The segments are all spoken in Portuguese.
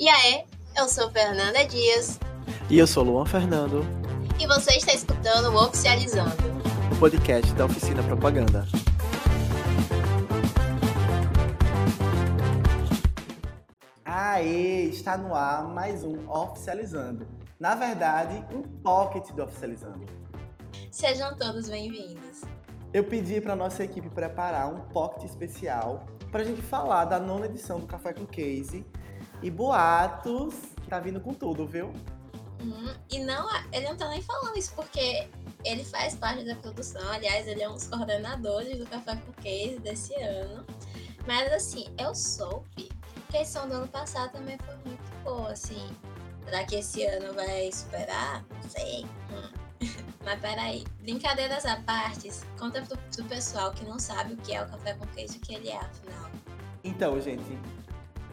E aí, eu sou Fernanda Dias. E eu sou Luan Fernando. E você está escutando o Oficializando o podcast da Oficina Propaganda. Aê, está no ar mais um Oficializando. Na verdade, um pocket do Oficializando. Sejam todos bem-vindos. Eu pedi para nossa equipe preparar um pocket especial para a gente falar da nona edição do Café com Case e boatos que tá vindo com tudo, viu? Uhum. E não, ele não tá nem falando isso porque ele faz parte da produção. Aliás, ele é um dos coordenadores do Café com Case desse ano. Mas assim, eu soube que a edição do ano passado também foi muito boa, assim. Será que esse ano vai superar? Não sei. Hum. Mas peraí, brincadeiras à parte, conta pro, pro pessoal que não sabe o que é o café com queijo e o que ele é, afinal. Então, gente,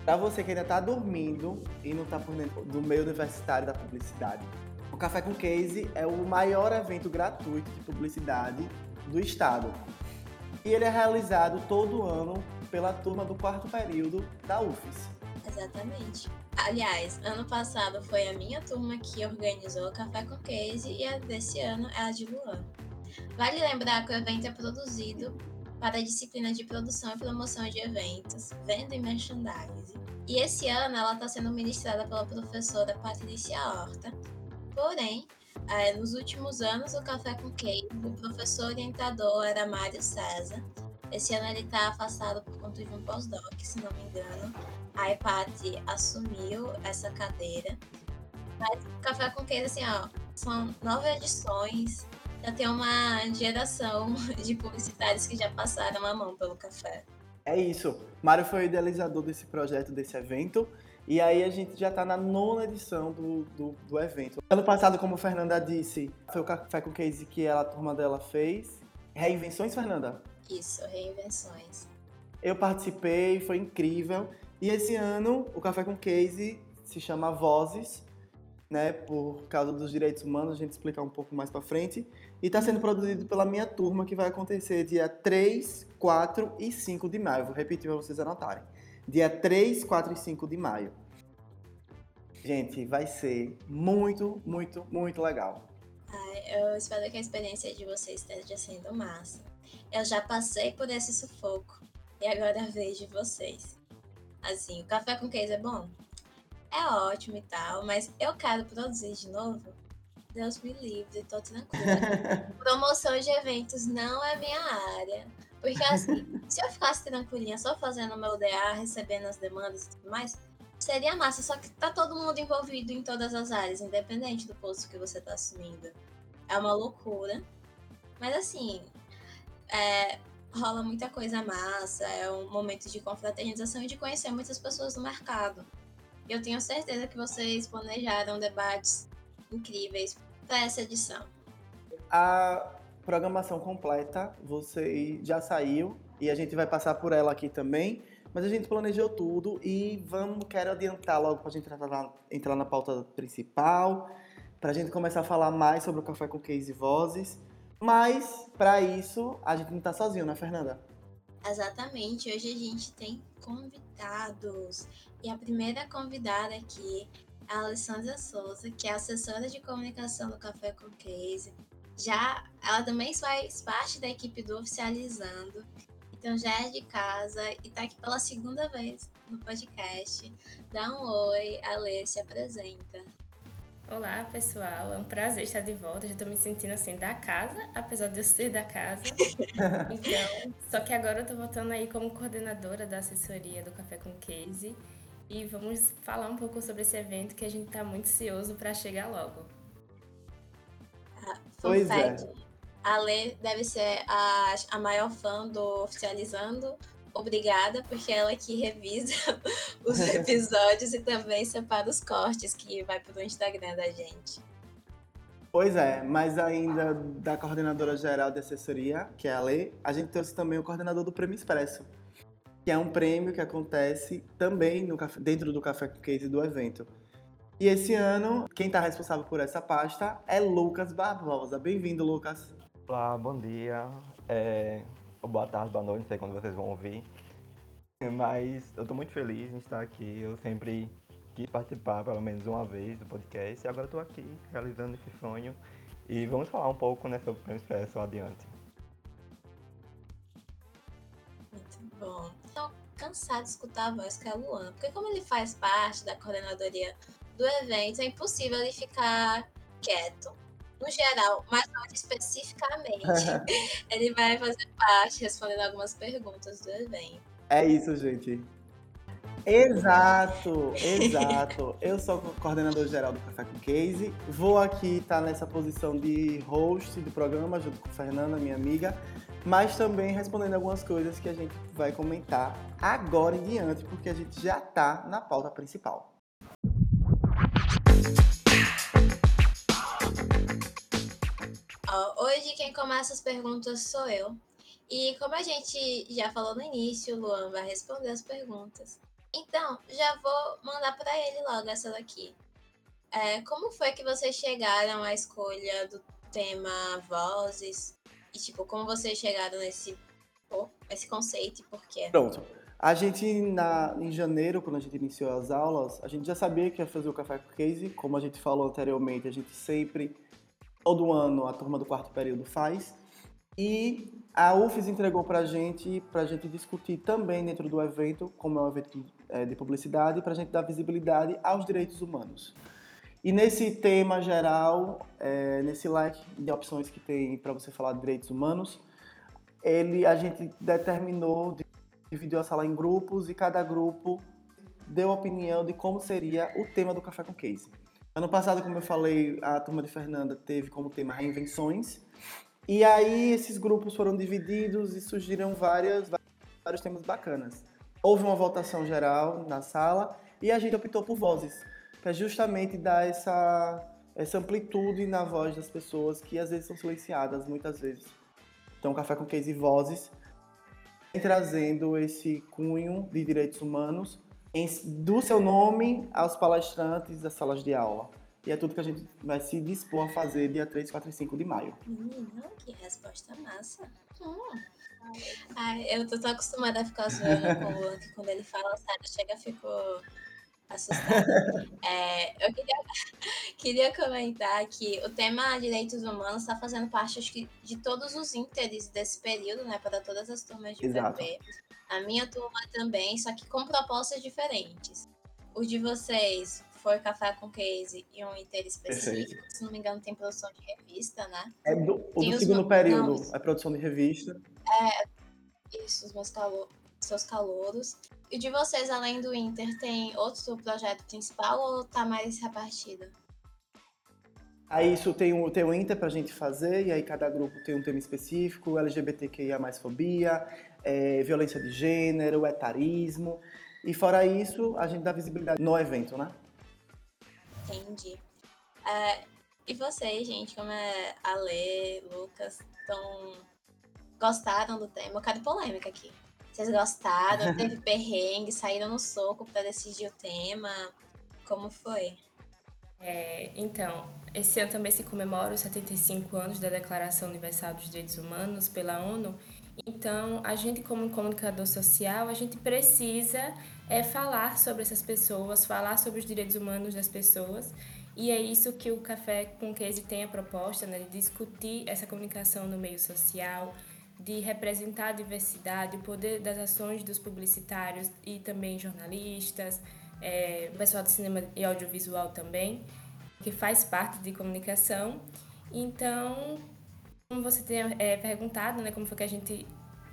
para você que ainda está dormindo e não está por dentro do meio universitário da publicidade, o Café com Case é o maior evento gratuito de publicidade do estado. E ele é realizado todo ano pela turma do quarto período da UFES. Exatamente. Aliás, ano passado foi a minha turma que organizou o Café com Case e a desse ano é a de Luan. Vale lembrar que o evento é produzido para a disciplina de produção e promoção de eventos, venda e merchandising. E esse ano ela está sendo ministrada pela professora Patrícia Horta. Porém, é, nos últimos anos, o Café com Cake, o professor orientador era Mário César. Esse ano ele está afastado por conta de um pós-doc, se não me engano. A Epati assumiu essa cadeira. Mas o Café com Cake, assim, ó, são nove edições, já tem uma geração de publicitários que já passaram a mão pelo café. É isso. Mário foi o idealizador desse projeto, desse evento. E aí a gente já está na nona edição do, do, do, evento. Ano passado, como a Fernanda disse, foi o Café com Case que ela, a turma dela fez. Reinvenções, Fernanda? Isso, reinvenções. Eu participei, foi incrível. E esse ano, o Café com Case se chama Vozes, né, por causa dos direitos humanos, a gente explicar um pouco mais para frente. E está sendo produzido pela minha turma, que vai acontecer dia 3, 4 e 5 de maio. Vou repetir para vocês anotarem. Dia 3, 4 e 5 de maio. Gente, vai ser muito, muito, muito legal. Ai, eu espero que a experiência de vocês esteja sendo massa. Eu já passei por esse sufoco e agora vejo vocês. Assim, o café com queijo é bom? é ótimo e tal, mas eu quero produzir de novo. Deus me livre, tô tranquila. Promoção de eventos não é minha área. Porque assim, se eu ficasse tranquilinha só fazendo meu DA, recebendo as demandas e tudo mais, seria massa. Só que tá todo mundo envolvido em todas as áreas, independente do posto que você tá assumindo. É uma loucura. Mas assim, é, rola muita coisa massa, é um momento de confraternização e de conhecer muitas pessoas no mercado. Eu tenho certeza que vocês planejaram debates incríveis essa edição. A programação completa você já saiu e a gente vai passar por ela aqui também. Mas a gente planejou tudo e vamos quero adiantar logo para a gente entrar na, entrar na pauta principal, para a gente começar a falar mais sobre o café com case e vozes. Mas para isso a gente não está sozinho, né, Fernanda? Exatamente. Hoje a gente tem convidados. E a primeira convidada aqui a Alessandra Souza, que é assessora de comunicação do Café com Case. Já ela também faz parte da equipe do Oficializando. Então já é de casa e está aqui pela segunda vez no podcast. Dá um oi, Alê, se apresenta. Olá, pessoal. É um prazer estar de volta. Já estou me sentindo assim da casa, apesar de eu ser da casa. Então, só que agora eu estou voltando aí como coordenadora da assessoria do Café com Case e vamos falar um pouco sobre esse evento que a gente está muito ansioso para chegar logo. Ah, pois é. A Lê deve ser a, a maior fã do Oficializando, obrigada, porque ela é que revisa os episódios e também separa os cortes que vai para o Instagram da gente. Pois é, mas ainda da coordenadora geral de assessoria, que é a Lê, a gente trouxe também o coordenador do Prêmio Expresso, que é um prêmio que acontece também no, dentro do Café com Case do evento. E esse ano, quem está responsável por essa pasta é Lucas Barbosa. Bem-vindo, Lucas. Olá, bom dia. É, boa tarde, boa noite, não sei quando vocês vão ouvir. Mas eu estou muito feliz em estar aqui. Eu sempre quis participar pelo menos uma vez do podcast e agora estou aqui realizando esse sonho. E vamos falar um pouco né, sobre o Prêmio Expresso adiante. Muito bom. Cansado de escutar a voz que é a Luan, porque como ele faz parte da coordenadoria do evento, é impossível ele ficar quieto. No geral, mas não especificamente, ele vai fazer parte respondendo algumas perguntas do evento. É isso, gente. Exato, exato. Eu sou o coordenador geral do Café com Case. Vou aqui estar nessa posição de host do programa, junto com Fernanda, minha amiga, mas também respondendo algumas coisas que a gente vai comentar agora em diante, porque a gente já está na pauta principal. Hoje quem começa as perguntas sou eu. E como a gente já falou no início, o Luan vai responder as perguntas. Então, já vou mandar para ele logo essa daqui. É, como foi que vocês chegaram à escolha do tema vozes? E, tipo, como vocês chegaram nesse, esse conceito e por quê? Pronto. A gente, na, em janeiro, quando a gente iniciou as aulas, a gente já sabia que ia fazer o Café com Case. Como a gente falou anteriormente, a gente sempre, todo ano, a turma do quarto período faz. E a UFES entregou para a gente, para a gente discutir também dentro do evento, como é um evento é, de publicidade, para a gente dar visibilidade aos direitos humanos. E nesse tema geral, é, nesse leque de opções que tem para você falar de direitos humanos, ele, a gente determinou, dividiu a sala em grupos e cada grupo deu opinião de como seria o tema do Café com Case. Ano passado, como eu falei, a turma de Fernanda teve como tema reinvenções, e aí esses grupos foram divididos e surgiram várias, vários temas bacanas. Houve uma votação geral na sala e a gente optou por vozes, para justamente dar essa, essa amplitude na voz das pessoas que às vezes são silenciadas, muitas vezes. Então, Café com Case Vozes trazendo esse cunho de direitos humanos em, do seu nome aos palestrantes das salas de aula. E é tudo que a gente vai se dispor a fazer dia 3, 4 e 5 de maio. Menina, que resposta massa. Hum. Ai, eu tô tão acostumada a ficar zoando com o Luan que quando ele fala sério, chega fico assustada. É, eu queria, queria comentar que o tema direitos humanos está fazendo parte acho que, de todos os ínteres desse período, né? Para todas as turmas de Exato. PP. A minha turma também, só que com propostas diferentes. O de vocês foi café com case e um Inter específico. Se não me engano, tem produção de revista, né? É do, do segundo período é produção de revista. Isso, os meus calo seus calouros. E de vocês, além do Inter, tem outro projeto principal ou tá mais repartido? Aí isso tem o, tem o Inter pra gente fazer, e aí cada grupo tem um tema específico, LGBTQIA mais fobia, é, violência de gênero, etarismo. E fora isso, a gente dá visibilidade no evento, né? Entendi. É, e vocês, gente, como é Ale, Lucas, tão... gostaram do tema? Eu quero polêmica aqui. Vocês gostaram? Teve perrengue? Saíram no soco pra decidir o tema? Como foi? É, então, esse ano também se comemora os 75 anos da Declaração Universal dos Direitos Humanos pela ONU. Então, a gente como comunicador social, a gente precisa é, falar sobre essas pessoas, falar sobre os direitos humanos das pessoas. E é isso que o Café com Case tem a proposta, né, de discutir essa comunicação no meio social, de representar a diversidade, o poder das ações dos publicitários e também jornalistas, é, pessoal do cinema e audiovisual também, que faz parte de comunicação. Então, como você tem é, perguntado, né, como foi que a gente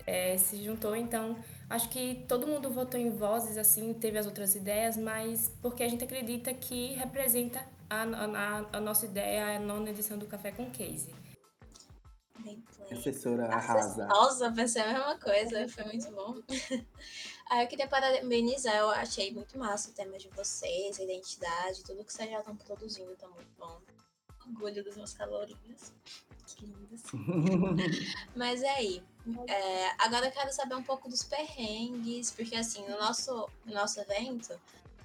é, se juntou, então acho que todo mundo votou em vozes, assim, teve as outras ideias, mas porque a gente acredita que representa a, a, a nossa ideia, a nona edição do Café com Case. Plain. Assessora arrasa. Nossa, pensei a mesma coisa, foi muito bom. ah, eu queria parabenizar, eu achei muito massa o tema de vocês, a identidade, tudo que vocês já estão produzindo tá muito bom. Orgulho dos meus calorinhos. Que lindos. Mas é aí. é, agora eu quero saber um pouco dos perrengues, porque assim, no nosso, no nosso evento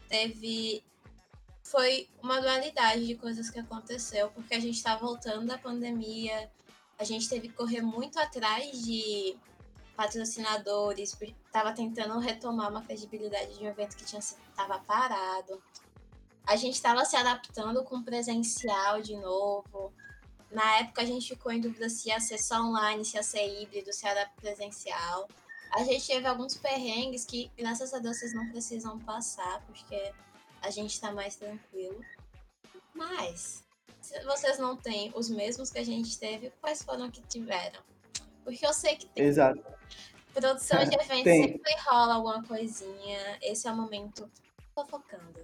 teve. Foi uma dualidade de coisas que aconteceu, porque a gente tá voltando da pandemia, a gente teve que correr muito atrás de patrocinadores, estava tentando retomar uma credibilidade de um evento que tinha estava parado. a gente estava se adaptando com presencial de novo. Na época a gente ficou em dúvida se ia ser só online, se ia ser híbrido, se era presencial. A gente teve alguns perrengues que, graças a Deus, vocês não precisam passar, porque a gente está mais tranquilo. Mas, se vocês não têm os mesmos que a gente teve, quais foram que tiveram? Porque eu sei que tem. Exato. Produção de eventos Tem. sempre rola alguma coisinha. Esse é o momento fofocando.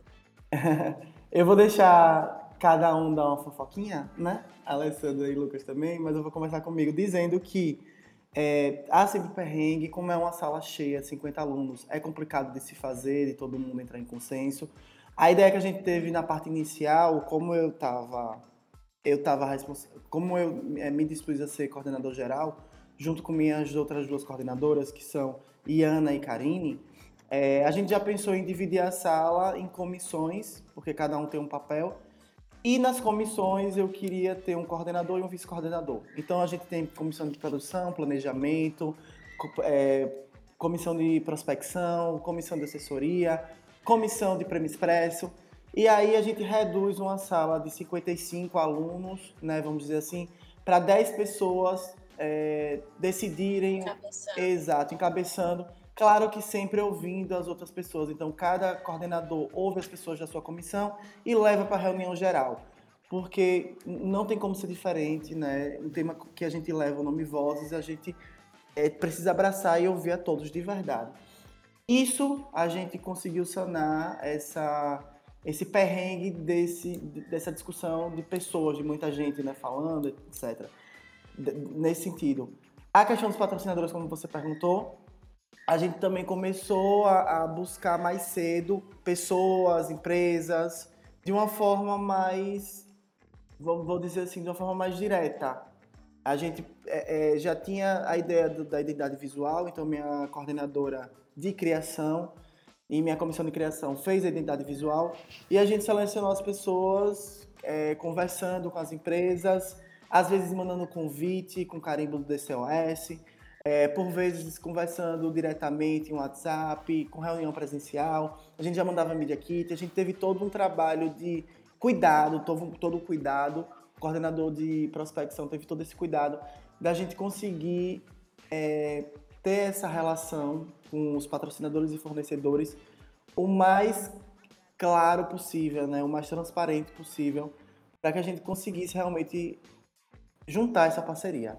Eu vou deixar cada um dar uma fofoquinha, né? Alessandra e Lucas também, mas eu vou começar comigo dizendo que é, há sempre perrengue, como é uma sala cheia, 50 alunos, é complicado de se fazer, de todo mundo entrar em consenso. A ideia que a gente teve na parte inicial, como eu estava eu tava respons- como eu eh, me dispus a ser coordenador geral, junto com minhas outras duas coordenadoras, que são Iana e Karine, eh, a gente já pensou em dividir a sala em comissões, porque cada um tem um papel. E nas comissões eu queria ter um coordenador e um vice-coordenador. Então a gente tem comissão de produção, planejamento, eh, comissão de prospecção, comissão de assessoria, comissão de prêmio expresso. E aí a gente reduz uma sala de 55 alunos, né, vamos dizer assim, para 10 pessoas eh, decidirem Cabeção. Exato, encabeçando. Claro que sempre ouvindo as outras pessoas. Então, cada coordenador ouve as pessoas da sua comissão e leva para a reunião geral. Porque não tem como ser diferente, né? Um tema que a gente leva o nome Vozes, a gente eh, precisa abraçar e ouvir a todos de verdade. Isso a gente conseguiu sanar essa, esse perrengue desse, dessa discussão de pessoas, de muita gente né, falando, etc. D- Nesse sentido. A questão dos patrocinadores, como você perguntou, a gente também começou a, a buscar mais cedo pessoas, empresas, de uma forma mais, vou, vou dizer assim, de uma forma mais direta. A gente é, é, já tinha a ideia do- da identidade visual, então minha coordenadora de criação e minha comissão de criação fez a identidade visual e a gente selecionou as pessoas é, conversando com as empresas, às vezes mandando convite com carimbo do DCOS, é, por vezes conversando diretamente em WhatsApp, com reunião presencial. A gente já mandava media kit, a gente teve todo um trabalho de cuidado, todo, o cuidado. O coordenador de prospecção teve todo esse cuidado da gente conseguir é, ter essa relação com os patrocinadores e fornecedores o mais claro possível, né? o mais transparente possível, para que a gente conseguisse realmente juntar essa parceria.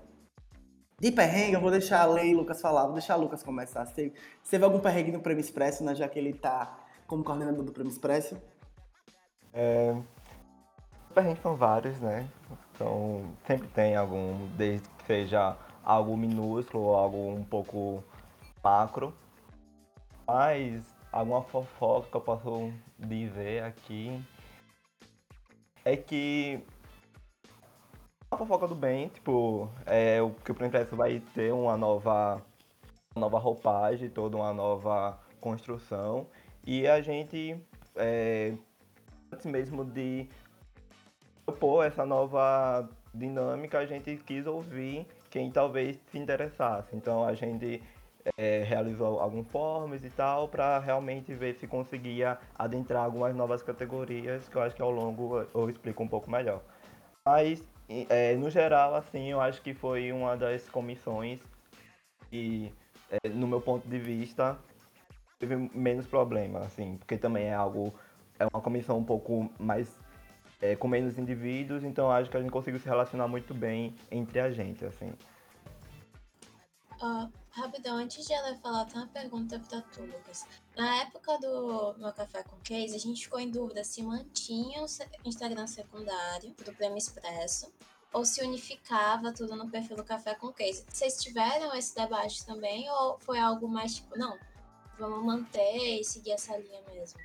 De perrengue, eu vou deixar a Lei e Lucas falar, vou deixar o Lucas começar. Se teve, algum perrengue no Prêmio Expresso, né, já que ele está como coordenador do Prêmio Expresso? Perrengues são vários, né? Então, sempre tem algum, desde que seja algo minúsculo algo um pouco macro. Mas alguma fofoca que eu posso dizer aqui é que a fofoca do bem, tipo, é o que o Princesa vai ter uma nova, uma nova roupagem, toda uma nova construção. E a gente, é, antes mesmo de propor essa nova dinâmica, a gente quis ouvir quem talvez se interessasse. Então a gente é, realizou alguns forms e tal para realmente ver se conseguia adentrar algumas novas categorias que eu acho que ao longo eu explico um pouco melhor. Mas é, no geral, assim, eu acho que foi uma das comissões que, é, no meu ponto de vista, teve menos problema, assim, porque também é algo, é uma comissão um pouco mais é, com menos indivíduos, então acho que a gente conseguiu se relacionar muito bem entre a gente, assim. Rapidão, antes de ela falar, tem uma pergunta pra tu, Lucas. Na época do meu café com case, a gente ficou em dúvida se mantinha o Instagram secundário do Prêmio Expresso ou se unificava tudo no perfil do café com case. Vocês tiveram esse debate também ou foi algo mais tipo, não, vamos manter e seguir essa linha mesmo?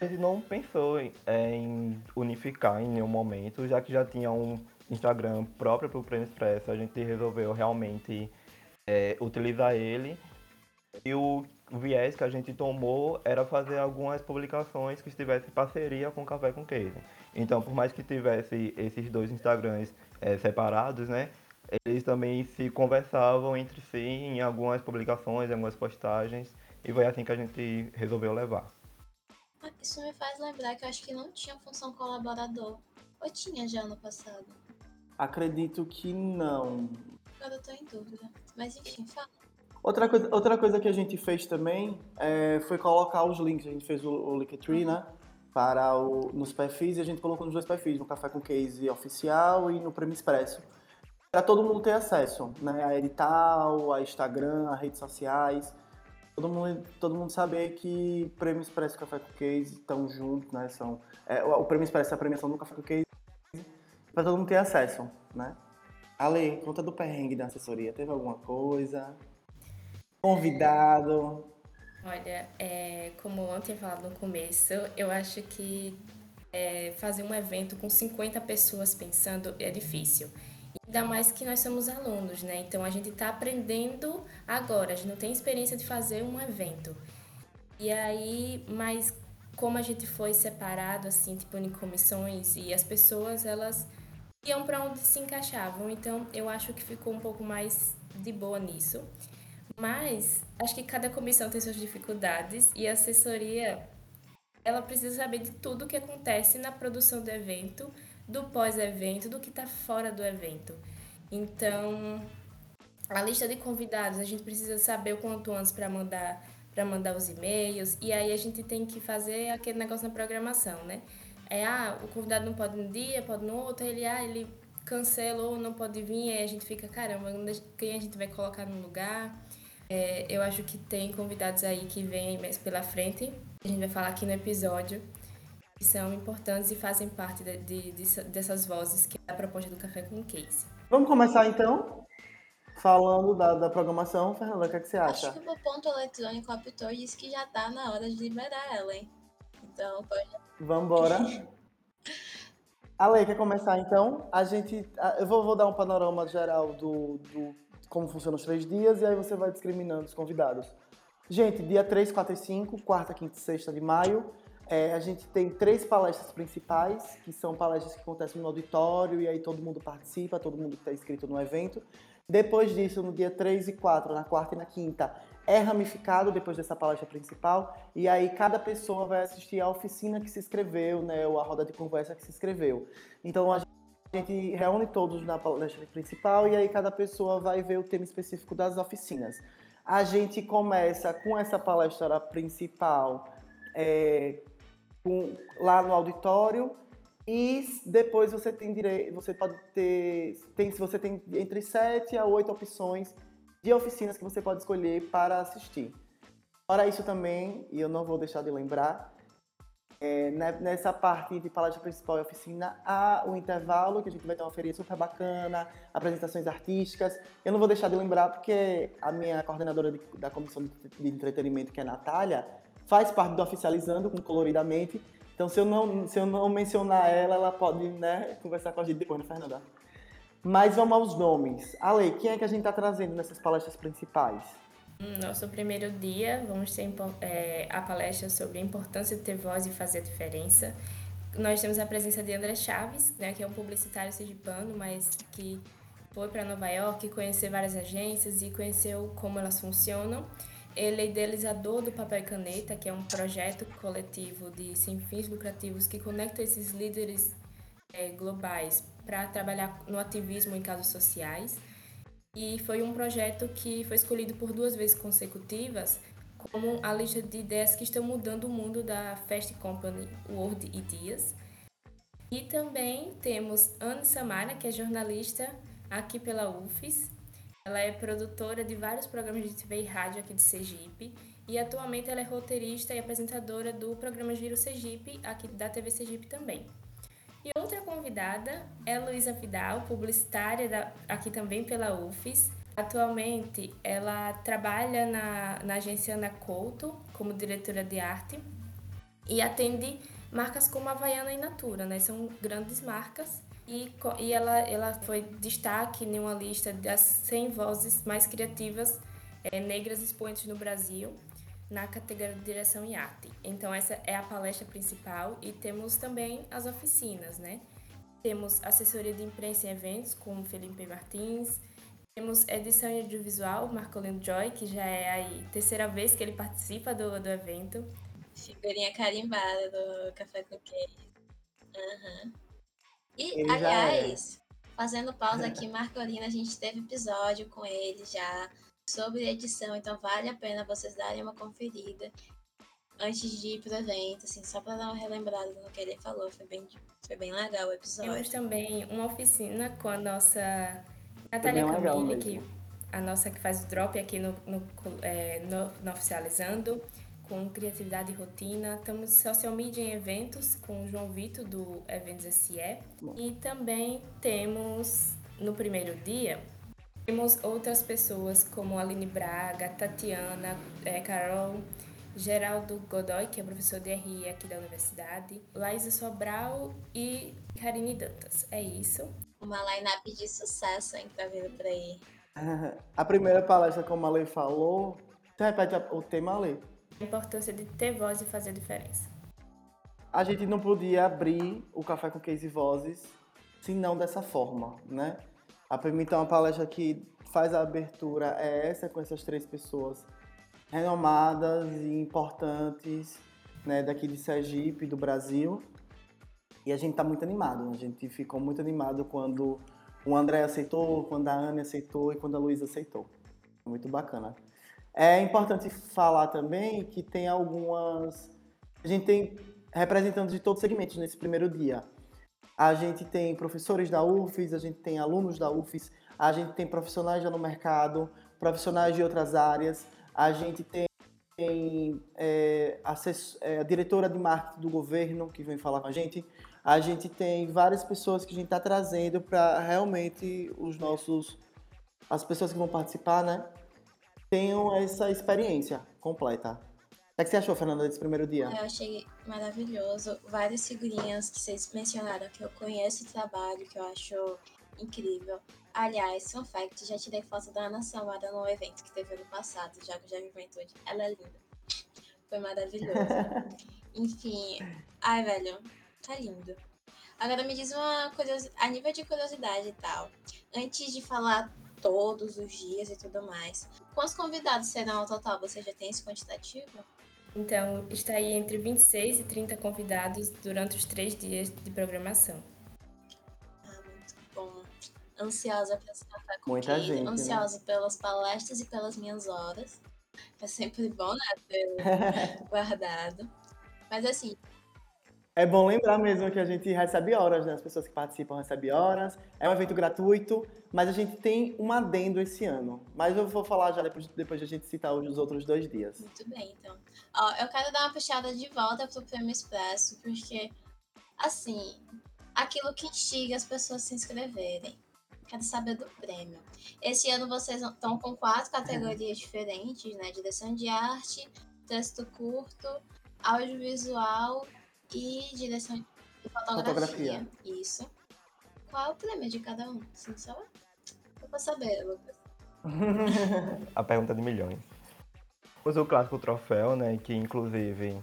Gente não pensou em, em unificar em nenhum momento, já que já tinha um Instagram próprio para o Prêmio Expresso, a gente resolveu realmente é, utilizar ele. E o viés que a gente tomou era fazer algumas publicações que estivessem em parceria com o Café com Queijo. Então, por mais que tivesse esses dois Instagrams é, separados, né? Eles também se conversavam entre si em algumas publicações, em algumas postagens, e foi assim que a gente resolveu levar. Isso me faz lembrar que eu acho que não tinha função colaborador. Ou tinha já no passado? Acredito que não. Agora eu tô em dúvida. Mas enfim, fala. Outra coisa, outra coisa que a gente fez também é, foi colocar os links. A gente fez o, o Linktree, né? Para o, nos perfis e a gente colocou nos dois perfis, no Café com Case oficial e no Prêmio Expresso. Para todo mundo ter acesso, né? A edital, a Instagram, a redes sociais. Todo mundo, todo mundo saber que Prêmio Expresso Café com Case estão juntos, né? São, é, o Prêmio Expresso é a premiação do Café com Case para todo mundo ter acesso, né? Ale, conta do perrengue da assessoria. Teve alguma coisa? Convidado? Olha, é, como tinha falado no começo, eu acho que é, fazer um evento com 50 pessoas pensando é difícil. Ainda mais que nós somos alunos, né? Então a gente está aprendendo agora, a gente não tem experiência de fazer um evento. E aí, mas como a gente foi separado, assim, tipo, em comissões, e as pessoas, elas iam para onde se encaixavam. Então eu acho que ficou um pouco mais de boa nisso. Mas acho que cada comissão tem suas dificuldades e a assessoria ela precisa saber de tudo o que acontece na produção do evento, do pós-evento, do que está fora do evento. Então, a lista de convidados, a gente precisa saber o quanto antes para mandar para mandar os e-mails e aí a gente tem que fazer aquele negócio na programação, né? É, ah, o convidado não pode no dia, pode no outro, ele, ah, ele cancelou, não pode vir, aí a gente fica, caramba, quem a gente vai colocar no lugar? É, eu acho que tem convidados aí que vêm mais pela frente, a gente vai falar aqui no episódio, que são importantes e fazem parte de, de, de- dessas vozes que é a proposta do Café com Case. Vamos começar então? Falando da, da programação, Fernanda, o que, é que você Acho acha? que o ponto eletrônico apitou e disse que já tá na hora de liberar ela, hein? Então, pode. Vambora. Ale, quer começar então? A gente. Eu vou, vou dar um panorama geral do, do como funcionam os três dias e aí você vai discriminando os convidados. Gente, dia 3, 4 e 5, quarta, quinta e sexta de maio. É, a gente tem três palestras principais, que são palestras que acontecem no auditório e aí todo mundo participa, todo mundo que está inscrito no evento. Depois disso, no dia 3 e 4, na quarta e na quinta, é ramificado depois dessa palestra principal, e aí cada pessoa vai assistir a oficina que se inscreveu, né, ou a roda de conversa que se inscreveu. Então a gente reúne todos na palestra principal e aí cada pessoa vai ver o tema específico das oficinas. A gente começa com essa palestra principal é, com- lá no auditório e depois você tem direito, você pode ter, tem, se você tem entre 7 a 8 opções de oficinas que você pode escolher para assistir. Fora isso também, e eu não vou deixar de lembrar, é, ne- nessa parte de palestra principal e oficina, há o intervalo, que a gente vai ter uma feria super bacana, apresentações artísticas. Eu não vou deixar de lembrar porque a minha coordenadora de- da comissão de entretenimento, que é a Natália, faz parte do Oficializando com Coloridamente. Então, se eu não, se eu não mencionar ela, ela pode né, conversar com a gente depois, né, Fernanda? Mas vamos aos nomes. Ale, quem é que a gente está trazendo nessas palestras principais? No nosso primeiro dia, vamos ter é, a palestra sobre a importância de ter voz e fazer a diferença. Nós temos a presença de André Chaves, né, que é um publicitário sergipano, mas que foi para Nova York conhecer várias agências e conheceu como elas funcionam. Ele é idealizador do Papel e Caneta, que é um projeto coletivo de sem fins lucrativos que conecta esses líderes é, globais para trabalhar no ativismo em causas sociais. E foi um projeto que foi escolhido por duas vezes consecutivas como a lista de ideias que estão mudando o mundo da Fast Company World Ideas. E também temos Anne Samara, que é jornalista aqui pela UFES. Ela é produtora de vários programas de TV e rádio aqui de Sergipe. E atualmente ela é roteirista e apresentadora do programa Giro Sergipe, aqui da TV Sergipe também. E outra convidada é Luísa Vidal, publicitária da- aqui também pela UFES. Atualmente, ela trabalha na, na agência Ana Couto como diretora de arte e atende marcas como Havaiana e Natura, né? São grandes marcas. E, e ela, ela foi destaque em uma lista das 100 vozes mais criativas eh, negras expoentes no Brasil na categoria de direção e arte. Então essa é a palestra principal e temos também as oficinas, né? Temos assessoria de imprensa e eventos com Felipe Martins, temos edição e audiovisual, Marcolino Joy, que já é a terceira vez que ele participa do, do evento. Figurinha carimbada do Café com Queijo. Aham. E, Ele é. aliás, fazendo pausa aqui, Marcolina, a gente teve episódio com ele já sobre edição, então vale a pena vocês darem uma conferida antes de ir pro evento, assim, só pra dar uma relembrada no que ele falou. Foi bem, foi bem legal o episódio. Temos também uma oficina com a nossa Natália Camille, que a nossa que faz o drop aqui no, no, é, no- no Oficializando, com criatividade e rotina. Estamos social media em eventos com o João Vitor do Eventos SE. E também temos no primeiro dia temos outras pessoas como Aline Braga, Tatiana, eh, Carol, Geraldo Godoy, que é professor de RI aqui da universidade, Laísa Sobral e Karine Dantas. É isso. Uma line-up de sucesso, hein, que tá vindo por aí. A primeira palestra, como a Lei falou, você repete a- o tema, Lei? A importância de ter voz e fazer diferença. A gente não podia abrir o Café com Case Vozes se não dessa forma, né? A então, a palestra que faz a abertura é essa, com essas três pessoas renomadas e importantes, né, daqui de Sergipe, do Brasil. E a gente tá muito animado, né? a gente ficou muito animado quando o André aceitou, quando a Anne aceitou e quando a Luísa aceitou. Muito bacana. É importante falar também que tem algumas. A gente tem representantes de todos os segmentos nesse primeiro dia. A gente tem professores da UFES, a gente tem alunos da UFES, a gente tem profissionais já no mercado, profissionais de outras áreas, a gente tem é, assess- é, a diretora de marketing do governo que vem falar com a gente, a gente tem várias pessoas que a gente está trazendo para realmente os nossos, as pessoas que vão participar, né, tenham essa experiência completa. O que é que você achou, Fernanda, desse primeiro dia? Eu achei maravilhoso. Várias figurinhas que vocês mencionaram que eu conheço o trabalho, que eu acho incrível. Aliás, fun fact, já tirei foto da Ana Samara no evento que teve ano passado, já que já juventude. Ela é linda. Foi maravilhoso. Enfim, ai, velho, tá lindo. Agora me diz uma curiosidade, a nível de curiosidade e tal. Antes de falar todos os dias e tudo mais, quantos convidados serão ao total? Você já tem esse quantitativo? Então, está aí entre 26 e 30 convidados durante os três dias de programação. Ah, muito bom. Ansiosa para esse café com Muita queijo, gente, né? Ansiosa pelas palestras e pelas minhas horas. É sempre bom, né? Ter guardado. Mas assim, É bom lembrar mesmo que a gente recebe horas, né? As pessoas que participam recebem horas. É um evento gratuito, mas a gente tem um adendo esse ano. Mas eu vou falar já depois, depois de a gente citar os outros dois dias. muito bem, então. Ó, eu quero dar uma puxada de volta pro Prêmio Expresso, porque, assim, aquilo que instiga as pessoas a se inscreverem. Quero saber do prêmio. Esse ano vocês estão com quatro categorias diferentes, né? Direção de arte, texto curto, audiovisual e direção de fotografia. Fotografia. Isso. Qual é o prêmio de cada um? Sim, só eu pra saber, Lucas. A pergunta de milhões. Temos o clássico troféu, né? Que inclusive,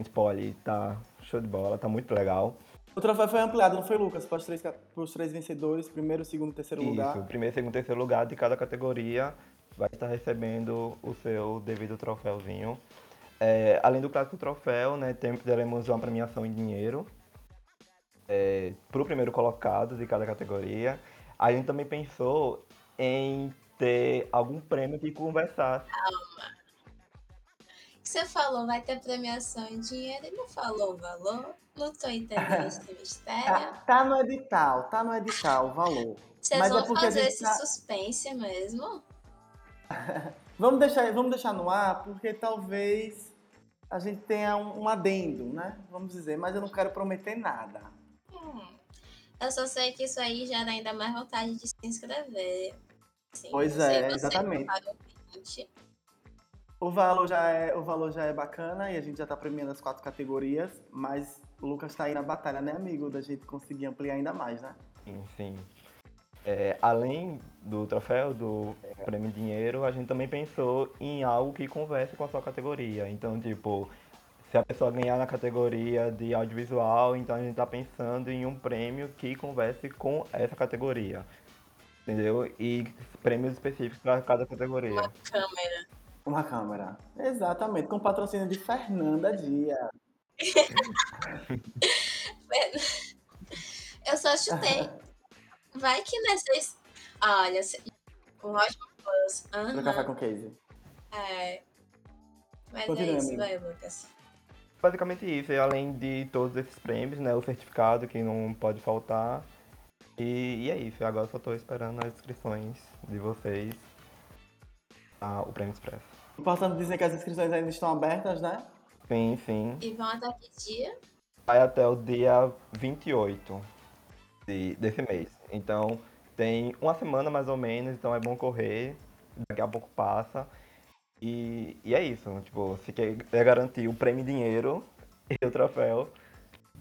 spoiler, tá show de bola, tá muito legal. O troféu foi ampliado, não foi, Lucas? Para os três, ca- pros três vencedores, primeiro, segundo e terceiro Isso, lugar. primeiro, segundo, terceiro lugar de cada categoria vai estar recebendo o seu devido troféuzinho. É, além do clássico troféu, né, tem- teremos uma premiação em dinheiro para o primeiro colocado de cada categoria. A gente também pensou em ter algum prêmio que conversasse. que você falou, vai ter premiação em dinheiro e não falou o valor. Não tô entendendo esse mistério. Tá, tá no edital, tá no edital, o valor. Vocês mas é vão a fazer esse tá- suspense mesmo? Vamos deixar, vamos deixar no ar, porque talvez a gente tenha um, um adendo, né? Vamos dizer, mas eu não quero prometer nada. Hum. Eu só sei que isso aí gera ainda mais vontade de se inscrever. Sim, Pois é, você, exatamente. o valor já é, o valor já é bacana e a gente já tá premiando as quatro categorias, mas o Lucas tá aí na batalha, né, amigo? Da gente conseguir ampliar ainda mais, né? Enfim. É, além do troféu, do prêmio dinheiro, a gente também pensou em algo que converse com a sua categoria. Então, tipo, se a pessoa ganhar na categoria de audiovisual, então a gente tá pensando em um prêmio que converse com essa categoria. Entendeu? E prêmios específicos para cada categoria. Uma câmera. Uma câmera. Exatamente, com patrocínio de Fernanda Dia. Eu só chutei. Vai que nessas. Olha, com ótimo plus. No café com case. É. Mas Continua, é isso, amigo. vai, Lucas. Basicamente isso, e além de todos esses prêmios, né? O certificado que não pode faltar. E, e é isso, agora só tô esperando as inscrições de vocês. Ah, o Prêmio Expresso. Importante dizer que as inscrições ainda estão abertas, né? Sim, sim. E vão até que dia? Vai até o dia 28 de, desse mês. Então tem uma semana mais ou menos, então é bom correr. Daqui a pouco passa. E, e é isso. Tipo, se quer garantir o prêmio dinheiro e o troféu,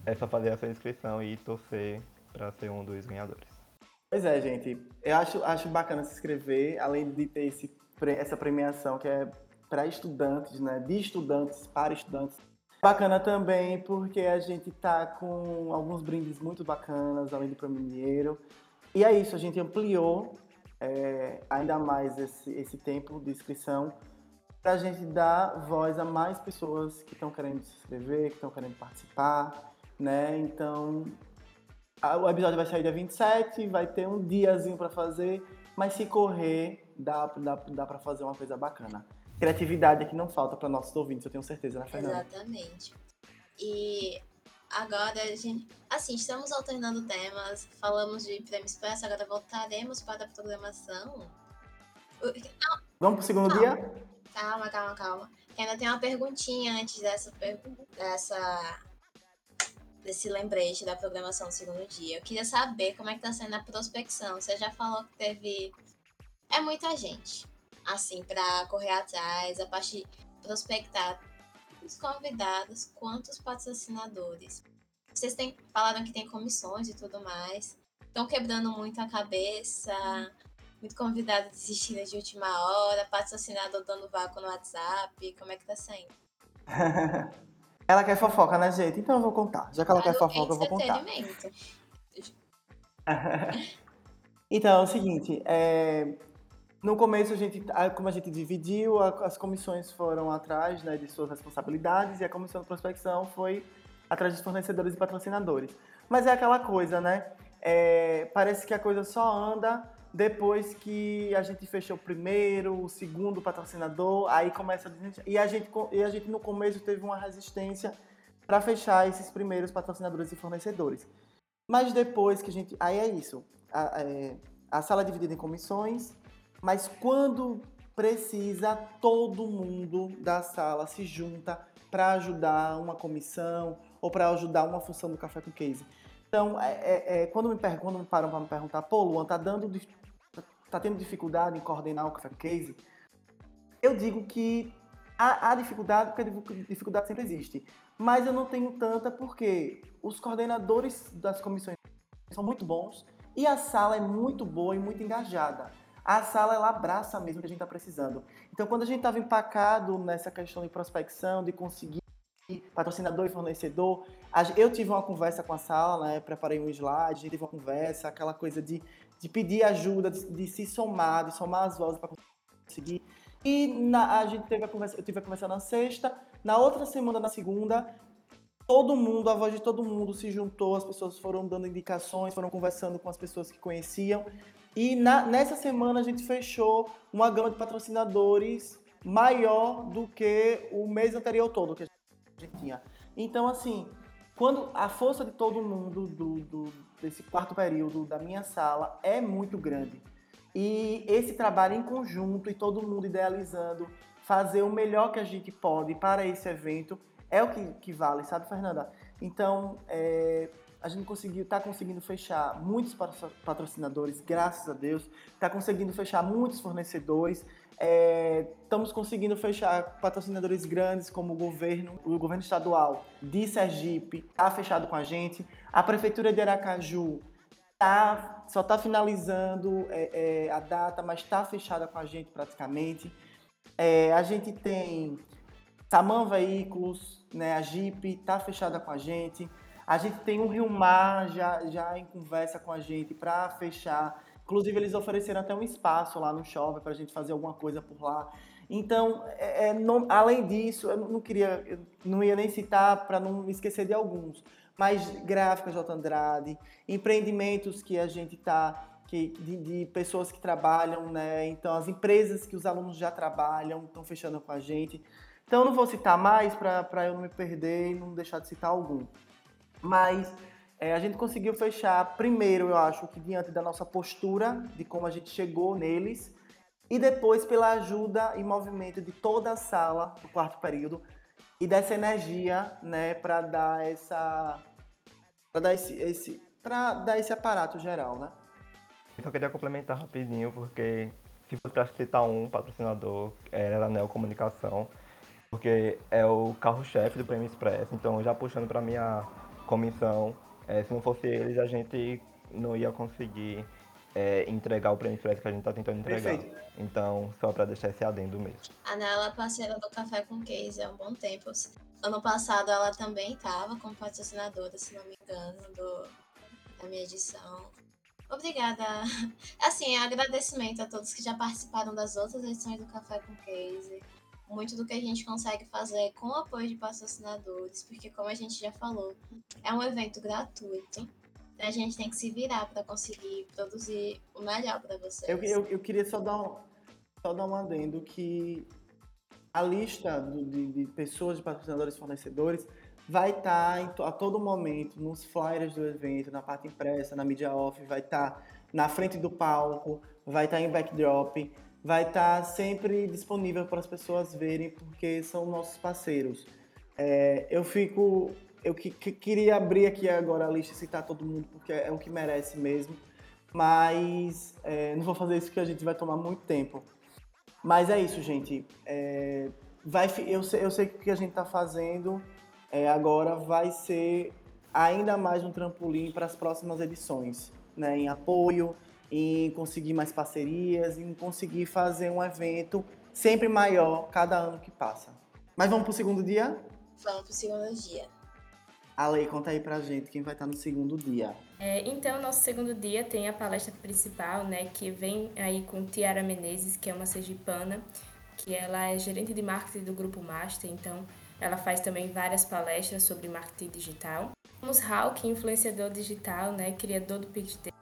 é só fazer a sua inscrição e torcer para ser um dos ganhadores. Pois é, gente. Eu acho, acho bacana se inscrever, além de ter esse, essa premiação que é para estudantes, né? De estudantes, para estudantes. Bacana também porque a gente tá com alguns brindes muito bacanas, além do prêmio em dinheiro. E é isso, a gente ampliou é, ainda mais esse, esse tempo de inscrição para a gente dar voz a mais pessoas que estão querendo se inscrever, que estão querendo participar, né? Então, a- o episódio vai sair dia 27, vai ter um diazinho para fazer, mas se correr, dá, dá, dá para fazer uma coisa bacana. Criatividade é que não falta para nossos ouvintes, eu tenho certeza, né, Fernanda? Exatamente. E agora, a gente, assim, estamos alternando temas, falamos de Prêmio Expresso, agora voltaremos para a programação. O- Vamos pro segundo Não. dia? Calma, calma, calma. Que ainda tem uma perguntinha antes dessa, dessa desse lembrete da programação do segundo dia. Eu queria saber como é que tá sendo a prospecção. Você já falou que teve é muita gente, assim, para correr atrás, a parte de prospectar os convidados quanto os patrocinadores. Vocês têm falaram que tem comissões e tudo mais. Estão quebrando muito a cabeça. Muito convidado desistindo de última hora, patrocinador dando vácuo no WhatsApp. Como é que tá saindo? ela quer fofoca, né, gente? Então eu vou contar. Já que ela quer fofoca, eu vou contar. Então, é o seguinte, é, no começo a gente, como a gente dividiu, as comissões foram atrás né, de suas responsabilidades e a comissão de prospecção foi atrás dos fornecedores e patrocinadores. Mas é aquela coisa, né? É, parece que a coisa só anda depois que a gente fechou o primeiro, o segundo patrocinador, aí começa a e a gente e a gente no começo teve uma resistência para fechar esses primeiros patrocinadores e fornecedores. Mas depois que a gente. Aí é isso. A, é, a sala é dividida em comissões, mas quando precisa, todo mundo da sala se junta para ajudar uma comissão ou para ajudar uma função do Café com Case. Então, é, é- é, quando, me per- quando me param para me perguntar, pô, Luan, tá, dando, tá tendo dificuldade em coordenar o Café com Case? Eu digo que há, há dificuldade, porque a dificu- dificuldade sempre existe. Mas eu não tenho tanta porque os coordenadores das comissões são muito bons e a sala é muito boa e muito engajada. A sala ela abraça mesmo o que a gente está precisando. Então, quando a gente estava empacado nessa questão de prospecção, de conseguir patrocinador e fornecedor, eu tive uma conversa com a sala, né, preparei um slide, a gente teve uma conversa, aquela coisa de, de pedir ajuda, de, de se somar, de somar as vozes para conseguir. E na- a gente teve a conversa, eu tive a conversa na sexta, na outra semana, na segunda, todo mundo, a voz de todo mundo se juntou, as pessoas foram dando indicações, foram conversando com as pessoas que conheciam. E na- nessa semana a gente fechou uma gama de patrocinadores maior do que o mês anterior todo que a gente tinha. Então, assim, quando a força de todo mundo do, do- desse quarto período da minha sala é muito grande. E esse trabalho em conjunto e todo mundo idealizando, fazer o melhor que a gente pode para esse evento é o que, que vale, sabe, Fernanda? Então, é, a gente conseguiu, tá conseguindo fechar muitos patro- patrocinadores, graças a Deus, tá conseguindo fechar muitos fornecedores, é, estamos conseguindo fechar patrocinadores grandes como o governo, o governo estadual de Sergipe tá fechado com a gente, a prefeitura de Aracaju tá, só está finalizando é, é, a data, mas está fechada com a gente praticamente. É, a gente tem Saman Veículos, né, a Jeep está fechada com a gente. A gente tem o Rio Mar já, já em conversa com a gente para fechar. Inclusive, eles ofereceram até um espaço lá no shopping para a gente fazer alguma coisa por lá. Então, é, é, não, além disso, eu não queria, eu não ia nem citar para não esquecer de alguns, mas gráficas J. Andrade, empreendimentos que a gente está de, de, pessoas que trabalham, né? Então, as empresas que os alunos já trabalham estão fechando com a gente. Então, não vou citar mais para eu não me perder e não deixar de citar algum. Mas é, a gente conseguiu fechar, primeiro, eu acho, que diante da nossa postura, de como a gente chegou neles, e depois pela ajuda e movimento de toda a sala do quarto período e dessa energia, né, para dar essa para dar esse, esse para dar esse aparato geral, né? Eu só queria complementar rapidinho porque se fosse para citar um patrocinador, era a Neo Comunicação, porque é o carro-chefe do Prêmio Express, então já puxando para minha comissão, é, se não fosse eles a gente não ia conseguir é, entregar o prêmio expresso que a gente está tentando entregar. Perfeito. Então, só para deixar esse adendo mesmo. A Nela é parceira do Café com Case há um bom tempo. Ano passado ela também estava como patrocinadora, se não me engano, do, da minha edição. Obrigada. Assim, agradecimento a todos que já participaram das outras edições do Café com Case. Muito do que a gente consegue fazer com o apoio de patrocinadores, porque como a gente já falou, é um evento gratuito a gente tem que se virar para conseguir produzir o melhor para vocês. Eu, eu, eu, queria só dar, um, só dar um adendo que a lista do, de, de, pessoas, de patrocinadores fornecedores vai estar tá a todo momento nos flyers do evento, na parte impressa, na mídia off, vai estar tá na frente do palco, vai estar tá em backdrop, vai estar tá sempre disponível para as pessoas verem, porque são nossos parceiros. É, eu fico eu que, que, queria abrir aqui agora a lista e citar todo mundo, porque é o que merece mesmo. Mas é, não vou fazer isso porque a gente vai tomar muito tempo. Mas é isso, gente. É, vai, eu, sei, eu sei que o que a gente está fazendo é, agora vai ser ainda mais um trampolim para as próximas edições, né? Em apoio, em conseguir mais parcerias, em conseguir fazer um evento sempre maior cada ano que passa. Mas vamos para o segundo dia? Vamos para o segundo dia. Ale, conta aí pra gente quem vai estar no segundo dia. É, então, nosso segundo dia tem a palestra principal, né, que vem aí com Tiara Menezes, que é uma sergipana, que ela é gerente de marketing do Grupo Master, então ela faz também várias palestras sobre marketing digital. Temos Hulk, influenciador digital, né, criador do PicTech.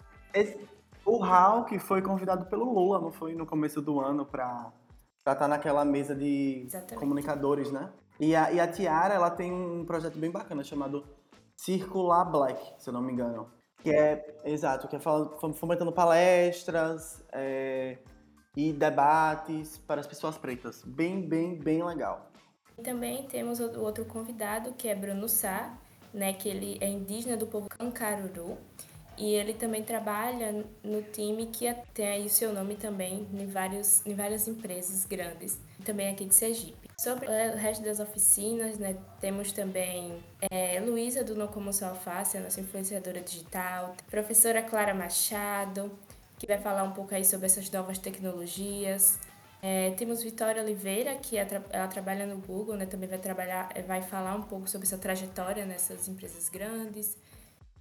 O Hulk foi convidado pelo Lula, não foi no começo do ano, para estar tá naquela mesa de Exatamente. comunicadores, né? E a, e a Tiara, ela tem um projeto bem bacana chamado Circular Black, se eu não me engano. Que é, exato, que é falando, fomentando palestras é, e debates para as pessoas pretas. Bem, bem, bem legal. E também temos o outro convidado, que é Bruno Sá, né, que ele é indígena do povo Cancaruru. E ele também trabalha no time que tem aí o seu nome também em, vários, em várias empresas grandes, também aqui de Sergipe. Sobre o resto das oficinas, né, temos também é, Luísa do No Como Sua Alface, a nossa influenciadora digital, professora Clara Machado, que vai falar um pouco aí sobre essas novas tecnologias. É, temos Vitória Oliveira, que é ela trabalha no Google, né, também vai trabalhar, é, vai falar um pouco sobre essa trajetória nessas empresas grandes.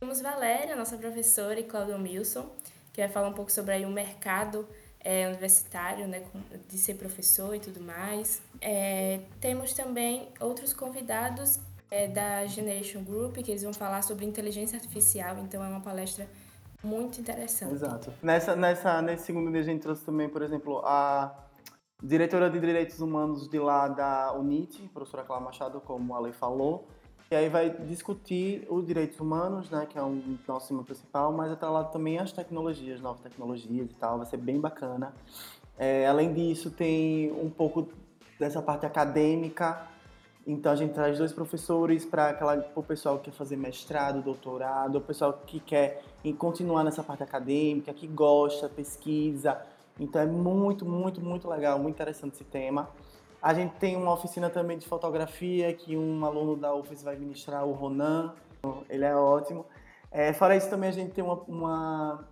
Temos Valéria, nossa professora, e Claudio Milson, que vai falar um pouco sobre aí o mercado é, universitário, né, de ser professor e tudo mais. É, temos também outros convidados é, da Generation Group, que eles vão falar sobre inteligência artificial, então é uma palestra muito interessante. Exato. Nessa, nessa, nesse segundo dia a gente trouxe também, por exemplo, a diretora de Direitos Humanos de lá da UNIT, professora Clara Machado, como a lei falou, e aí vai discutir os direitos humanos, né, que é um nosso tema principal, mas atrelado também as tecnologias, novas tecnologias e tal, vai ser bem bacana. É, além disso, tem um pouco dessa parte acadêmica, então a gente traz dois professores para o pessoal que quer fazer mestrado, doutorado, o pessoal que quer continuar nessa parte acadêmica, que gosta, pesquisa. Então é muito, muito, muito legal, muito interessante esse tema. A gente tem uma oficina também de fotografia que um aluno da UFES vai ministrar, o Ronan. Ele é ótimo. É, fora isso, também a gente tem uma, uma,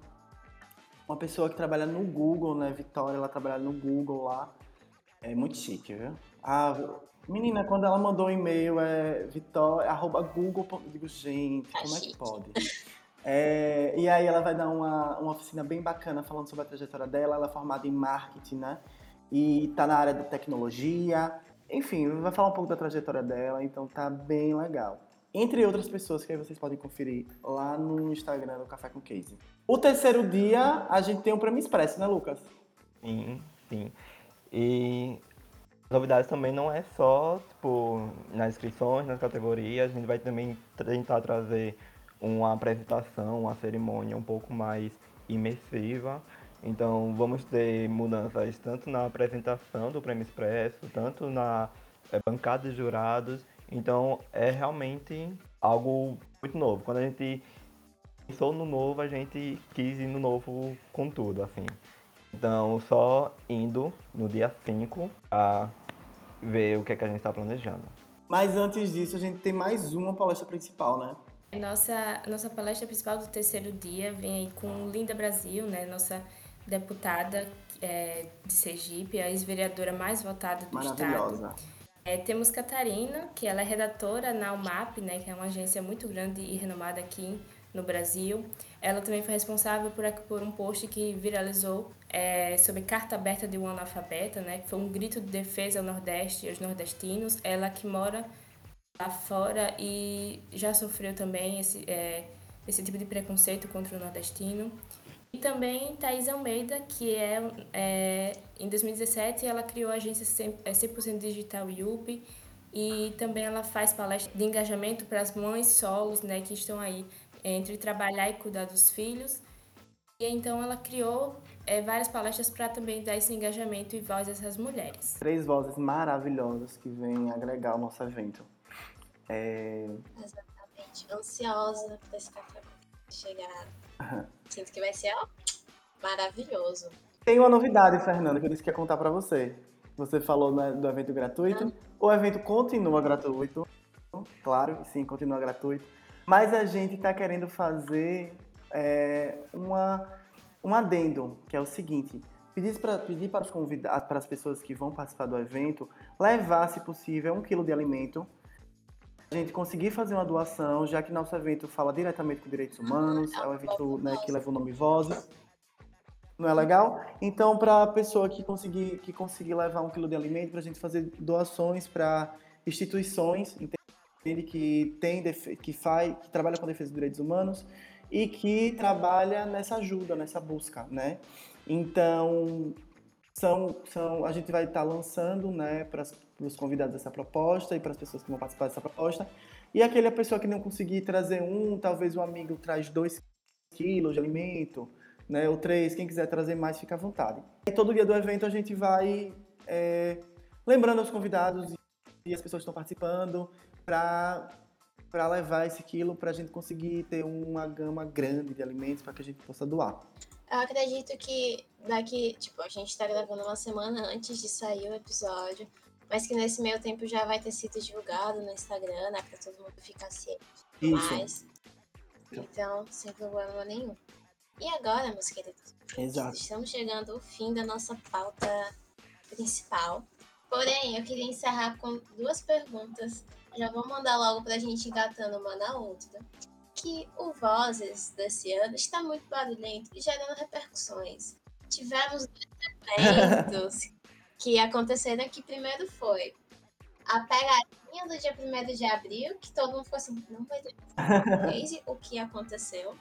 uma, pessoa que trabalha no Google, né? Vitória, ela trabalha no Google lá. É muito chique, viu? A menina, quando ela mandou um e-mail, é vitória, arroba google, eu digo, gente, como é que pode? É, e aí ela vai dar uma, uma oficina bem bacana falando sobre a trajetória dela. Ela é formada em marketing, né? E tá na área da tecnologia. Enfim, vai falar um pouco da trajetória dela, então tá bem legal. Entre outras pessoas que aí vocês podem conferir lá no Instagram do Café com Case. O terceiro dia, a gente tem um prêmio expresso, né, Lucas? Sim, sim. E novidades também não é só, tipo, nas inscrições, nas categorias, a gente vai também tentar trazer uma apresentação, uma cerimônia um pouco mais imersiva. Então vamos ter mudanças tanto na apresentação do Prêmio Expresso, tanto na é, bancada de jurados. Então é realmente algo muito novo. Quando a gente pensou no novo, a gente quis ir no novo com tudo, assim. Então só indo no dia 5 a ver o que, é que a gente está planejando. Mas antes disso, a gente tem mais uma palestra principal, né? Nossa, nossa palestra principal do terceiro dia vem aí com Linda Brasil, né? Nossa deputada é, de Sergipe, a ex-vereadora mais votada do Maravilhosa. estado. É, temos Catarina, que ela é redatora na UMAP, né? Que é uma agência muito grande e renomada aqui no Brasil. Ela também foi responsável por, por um post que viralizou é, sobre carta aberta de um analfabeta, né? Que foi um grito de defesa ao Nordeste e aos nordestinos. Ela que mora lá fora e já sofreu também esse, é, esse tipo de preconceito contra o nordestino. E também Thais Almeida, que é, é em 2017 ela criou a agência 100%, é, Digital IUP e também ela faz palestras de engajamento para as mães solos, né, que estão aí entre trabalhar e cuidar dos filhos. E então ela criou é, várias palestras para também dar esse engajamento e voz a essas mulheres. Três vozes maravilhosas que vêm agregar o nosso evento. É... Exatamente. Ansiosa para esse café chegar. Sinto que vai ser ó, maravilhoso. Tem uma novidade, Fernanda, que eu disse que ia contar para você. Você falou né, do evento gratuito. O evento continua gratuito. Claro, sim, continua gratuito. Mas a gente está querendo fazer é, uma, um adendo, que é o seguinte. Pedir para, pedir para os para as pessoas que vão participar do evento, levar, se possível, um quilo de alimento a gente conseguir fazer uma doação, já que nosso evento fala diretamente com direitos humanos, é um evento né, que leva o nome Vozes. Não é legal? Então, para a pessoa que conseguir, que conseguir levar um quilo de alimento, para a gente fazer doações para instituições, entende? Que tem, que faz, que trabalha com defesa dos direitos humanos e que trabalha nessa ajuda, nessa busca, né? Então, são, são, a gente vai estar tá lançando, né, para os convidados essa proposta e para as pessoas que vão participar dessa proposta. E aquela pessoa que não conseguir trazer um, talvez o um amigo traz dois quilos de alimento, né, ou três, quem quiser trazer mais, fica à vontade. E todo dia do evento a gente vai é, lembrando aos convidados e as pessoas que estão participando para para levar esse quilo para a gente conseguir ter uma gama grande de alimentos para que a gente possa doar. Eu acredito que daqui, tipo, a gente tá gravando uma semana antes de sair o episódio, mas que nesse meio tempo já vai ter sido divulgado no Instagram, né, pra todo mundo ficar ciente. Mas, então, sem problema nenhum. E agora, meus queridos, Exato. estamos chegando ao fim da nossa pauta principal. Porém, eu queria encerrar com duas perguntas. Já vou mandar logo pra gente engatando uma na outra que o Vozes desse ano está muito barulhento e gerando repercussões. Tivemos dois eventos que aconteceram que primeiro foi a pegadinha do dia 1 de abril, que todo mundo ficou assim, não vai ter o que aconteceu.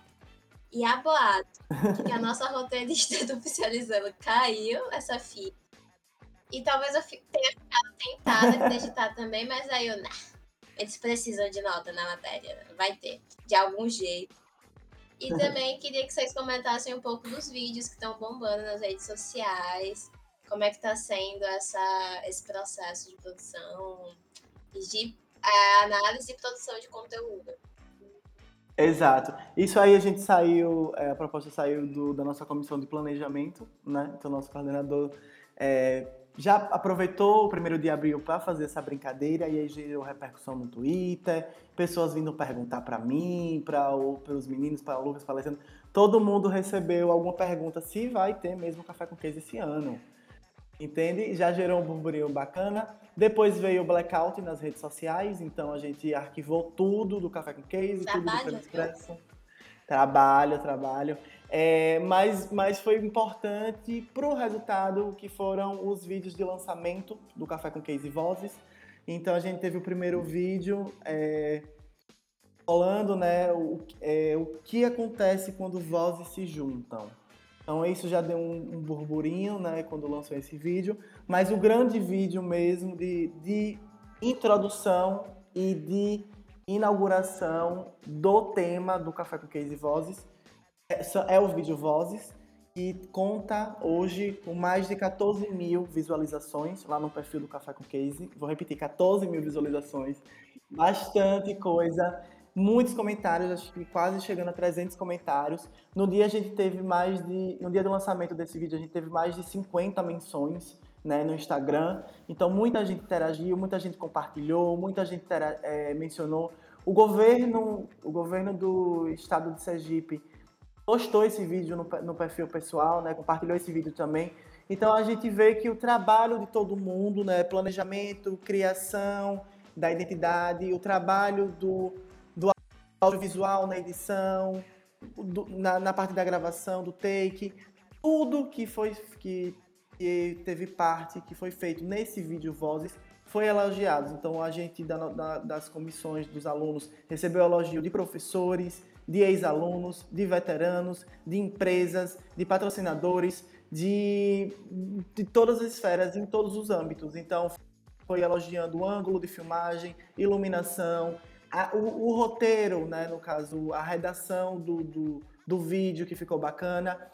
E a boato, que a nossa roteirista do Oficializando caiu essa fita. E talvez eu tenha ficado tentada de acreditar também, mas aí eu, nah, eles precisam de nota na matéria, vai ter, de algum jeito. E também queria que vocês comentassem um pouco dos vídeos que estão bombando nas redes sociais, como é que está sendo essa, esse processo de produção e de a análise e produção de conteúdo. Exato. Isso aí a gente saiu, é, a proposta saiu do, da nossa comissão de planejamento, né? Então, nosso coordenador é, já aproveitou o primeiro de abril para fazer essa brincadeira e aí gerou repercussão no Twitter, pessoas vindo perguntar para mim, para os meninos, para o Lucas, para. Todo mundo recebeu alguma pergunta se vai ter mesmo café com queijo esse ano. Entende? Já gerou um burburinho bacana. Depois veio o blackout nas redes sociais, então a gente arquivou tudo do café com queijo, tudo do Expresso. Trabalho, trabalho. É, mas, mas foi importante para o resultado que foram os vídeos de lançamento do Café com Case e Vozes. Então a gente teve o primeiro vídeo é, falando né, o, é, o que acontece quando vozes se juntam. Então isso já deu um, um burburinho né, quando lançou esse vídeo, mas o grande vídeo mesmo de, de introdução e de inauguração do tema do Café com Case Vozes é, é o vídeo Vozes, que conta hoje com mais de 14 mil visualizações lá no perfil do Café com Case. Vou repetir, 14 mil visualizações. Bastante coisa. Muitos comentários, acho que quase chegando a 300 comentários. No dia a gente teve mais de, no dia do lançamento desse vídeo, a gente teve mais de 50 menções né, no Instagram. Então muita gente interagiu, muita gente compartilhou, muita gente é, mencionou. O governo, o governo do estado de Sergipe postou esse vídeo no, no perfil pessoal, né, compartilhou esse vídeo também. Então a gente vê que o trabalho de todo mundo, né, planejamento, criação da identidade, o trabalho do, audiovisual na edição, do, na, na, parte da gravação, do take, tudo que foi que, que, teve parte, que foi feito nesse vídeo Vozes, foi elogiado. Então a gente da, da, das comissões dos alunos recebeu elogio de professores, de ex-alunos, de veteranos, de empresas, de patrocinadores, de, de todas as esferas, em todos os âmbitos. Então, foi elogiando o ângulo de filmagem, iluminação, a, o, o, roteiro, né, no caso, a redação do, do, do, vídeo que ficou bacana.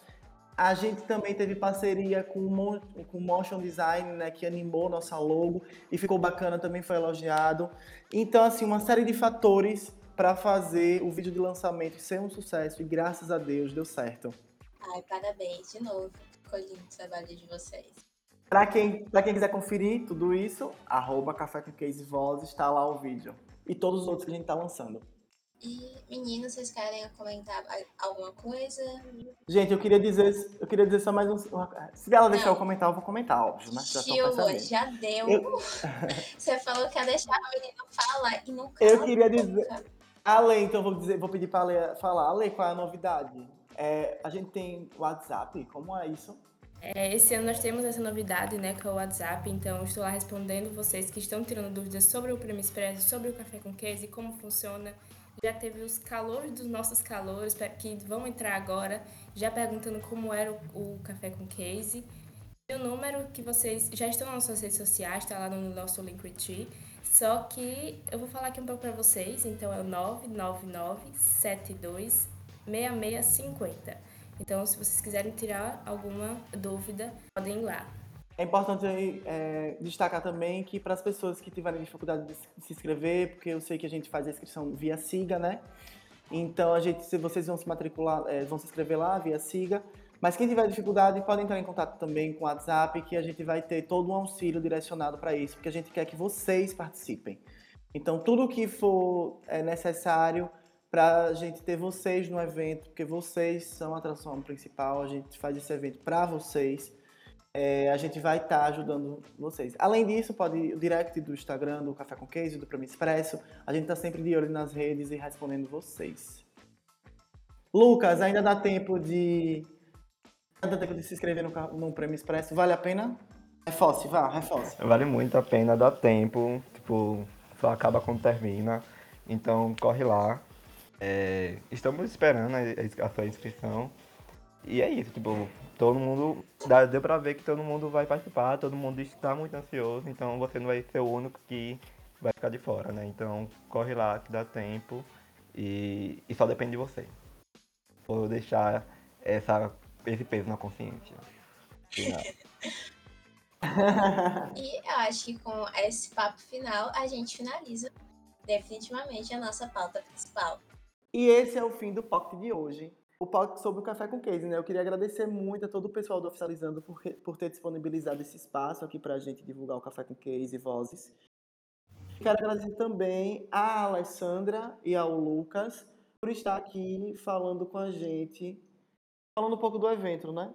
A gente também teve parceria com o Motion Design, né, que animou nossa logo e ficou bacana, também foi elogiado. Então, assim, uma série de fatores para fazer o vídeo de lançamento ser um sucesso e graças a Deus deu certo. Ai, parabéns de novo. Ficou lindo o trabalho de vocês. Para quem, quem quiser conferir tudo isso, arroba Café com Case Voz, está lá o vídeo. E todos os outros que a gente está lançando. E meninos, vocês querem comentar alguma coisa? Gente, eu queria dizer, eu queria dizer só mais um. Se ela deixar Não. eu comentar, eu vou comentar, óbvio, né? Já, já deu. Eu... Você falou que ia deixar o menino falar e nunca. Eu queria dizer. Ale, então vou dizer, vou pedir para a Ale falar. Ale, qual é a novidade? É, a gente tem WhatsApp, como é isso? É, esse ano nós temos essa novidade, né, com o WhatsApp, então estou lá respondendo vocês que estão tirando dúvidas sobre o Prêmio Expresso, sobre o Café com Case, como funciona. Já teve os calores dos nossos calores que vão entrar agora, já perguntando como era o, o Café com Case. E o número que vocês já estão nas suas redes sociais, está lá no nosso Linktree. Só que eu vou falar aqui um pouco para vocês, então é o 999726650. Então, se vocês quiserem tirar alguma dúvida, podem ir lá. É importante é, destacar também que para as pessoas que tiverem dificuldade de se inscrever, porque eu sei que a gente faz a inscrição via SIGA, né? Então, a gente, se vocês vão se matricular, é, vão se inscrever lá via SIGA, mas quem tiver dificuldade pode entrar em contato também com o WhatsApp, que a gente vai ter todo um auxílio direcionado para isso, porque a gente quer que vocês participem. Então, tudo que for é, necessário para a gente ter vocês no evento, porque vocês são a atração principal, a gente faz esse evento para vocês. É, a gente vai estar tá ajudando vocês. Além disso, pode o direct do Instagram, do Café com Case, do Prêmio Expresso. A gente está sempre de olho nas redes e respondendo vocês. Lucas, ainda dá tempo de Dá tempo de se inscrever no, no Prêmio Expresso. Vale a pena? Reforce, vá, reforce. Vale muito a pena, dá tempo. Tipo, só acaba quando termina. Então, corre lá. É, estamos esperando a, a sua inscrição. E é isso, tipo, todo mundo. Dá, deu pra ver que todo mundo vai participar, todo mundo está muito ansioso, então você não vai ser o único que vai ficar de fora, né? Então corre lá que dá tempo e, e só depende de você. Vou deixar essa esse peso na consciência. e eu acho que com esse papo final a gente finaliza definitivamente a nossa pauta principal. E esse é o fim do POC de hoje. O POC sobre o Café com Case, né? Eu queria agradecer muito a todo o pessoal do Oficializando por, por ter disponibilizado esse espaço aqui pra gente divulgar o Café com Case e Vozes. Quero agradecer também a Alessandra e ao Lucas por estar aqui falando com a gente falando um pouco do evento, né?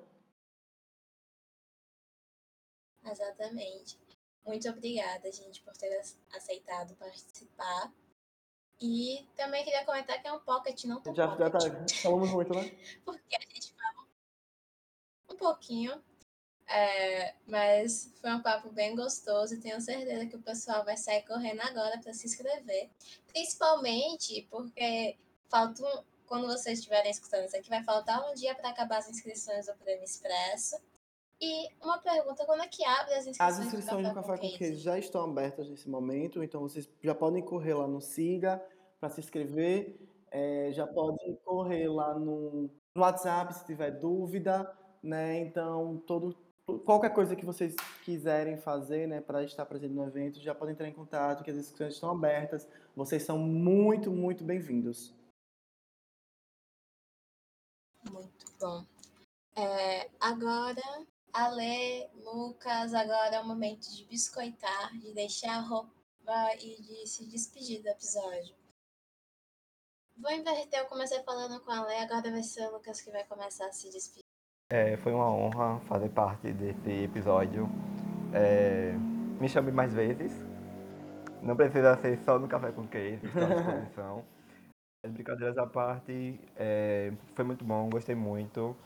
Exatamente. Muito obrigada, gente, por ter aceitado participar. E também queria comentar que é um pocket, não tão Já, já tá, pocket. falamos muito, né? Porque a gente fala um pouquinho. é, mas foi um papo bem gostoso e tenho certeza que o pessoal vai sair correndo agora para se inscrever. Principalmente porque falta um, quando vocês estiverem escutando isso aqui, vai faltar um dia para acabar as inscrições do Prêmio Expresso. E uma pergunta, quando é que abre as inscrições, As inscrições do Café com Queijo já estão abertas nesse momento, então vocês já podem correr lá no Siga para se inscrever, é, já podem correr lá no, no WhatsApp se tiver dúvida, né? Então, todo, qualquer coisa que vocês quiserem fazer, né, para estar presente no evento, já podem entrar em contato, que as inscrições estão abertas. Vocês são muito, muito bem-vindos. Muito bom. É, agora, Ale, Lucas, agora é o momento de biscoitar, de deixar a roupa e de se despedir do episódio. Vou inverter, eu comecei falando com a Ale, agora vai ser o Lucas que vai começar a se despedir. É, foi uma honra fazer parte desse episódio. É, me chame mais vezes. Não precisa ser só no Café com Queijo, estou à disposição. As brincadeiras à parte, é, foi muito bom, gostei muito.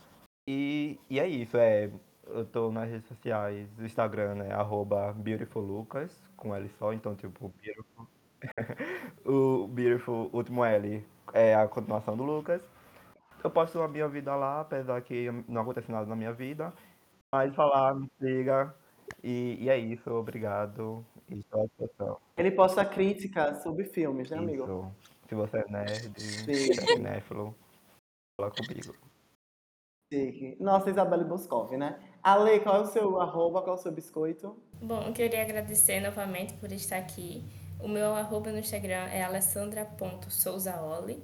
E, e é isso, é, eu tô nas redes sociais, o Instagram é arroba beautifullucas, com L só, então tipo, beautiful. o beautiful, último L, é a continuação do Lucas. Eu posto a minha vida lá, apesar que não acontece nada na minha vida. Mas falar, me siga. E, e é isso, obrigado. E estou à disposição. Ele posta críticas sobre filmes, né, amigo? Isso. Se você é nerd, Sim. é cinéfilo, fala comigo. Nossa, Isabelle Boscov, né? Ale, qual é o seu arroba, qual é o seu biscoito? Bom, eu queria agradecer novamente por estar aqui. O meu arroba no Instagram é alessandra.souzaoli.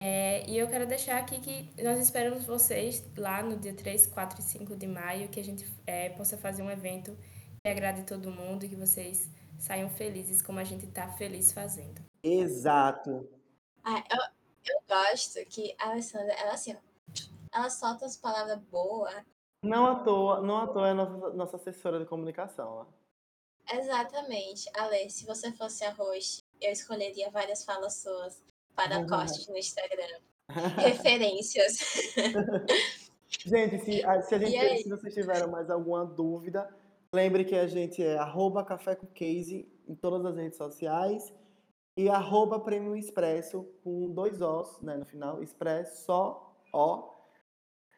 É, e eu quero deixar aqui que nós esperamos vocês lá no dia 3, 4 e 5 de maio, que a gente é, possa fazer um evento que agrade todo mundo e que vocês saiam felizes como a gente está feliz fazendo. Exato. Ah, eu, eu gosto que a Alessandra, ela assim, ó, ela solta as palavras boas. Não à toa, não à toa é a nossa, nossa assessora de comunicação. Ó. Exatamente. Ale, se você fosse a host, eu escolheria várias falas suas para cortes no Instagram. Referências. Gente, se, a- se, a gente, aí? se vocês tiveram mais alguma dúvida, lembre que a gente é arroba café com case em todas as redes sociais e arroba prêmio expresso com dois Os né, no final, expresso só O,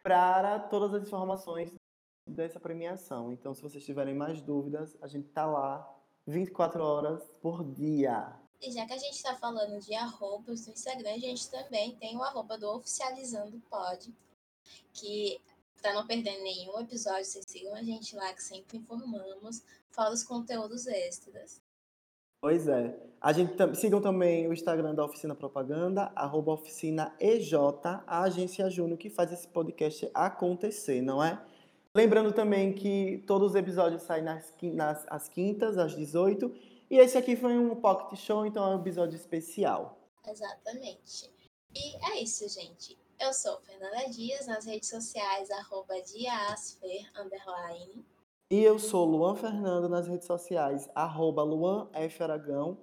para todas as informações dessa premiação. Então, se vocês tiverem mais dúvidas, a gente tá lá 24 horas por dia. E já que a gente está falando de arrobas no Instagram, a gente também tem o arroba do Oficializando Pod, que para não perder nenhum episódio, vocês sigam a gente lá, que sempre informamos, fora os conteúdos extras. Pois é. A gente sigam também o Instagram da Oficina Propaganda, arroba Oficina EJ, a agência Júnior que faz esse podcast acontecer, não é? Lembrando também que todos os episódios saem nas, nas às quintas, às 18. E esse aqui foi um pocket show, então é um episódio especial. Exatamente. E é isso, gente. Eu sou Fernanda Dias, nas redes sociais, arroba diasfer, underline. E eu sou Luan Fernando nas redes sociais, arroba Luan F. Aragão.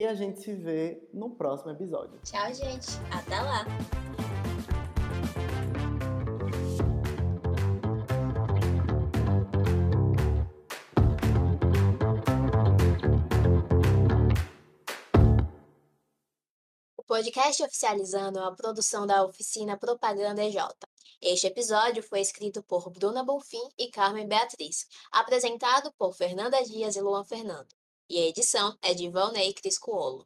E a gente se vê no próximo episódio. Tchau, gente. Até lá. Podcast Oficializando uma produção da oficina Propaganda EJ. Este episódio foi escrito por Bruna Bonfim e Carmen Beatriz, apresentado por Fernanda Dias e Luan Fernando. E a edição é de Valnei Criscuolo.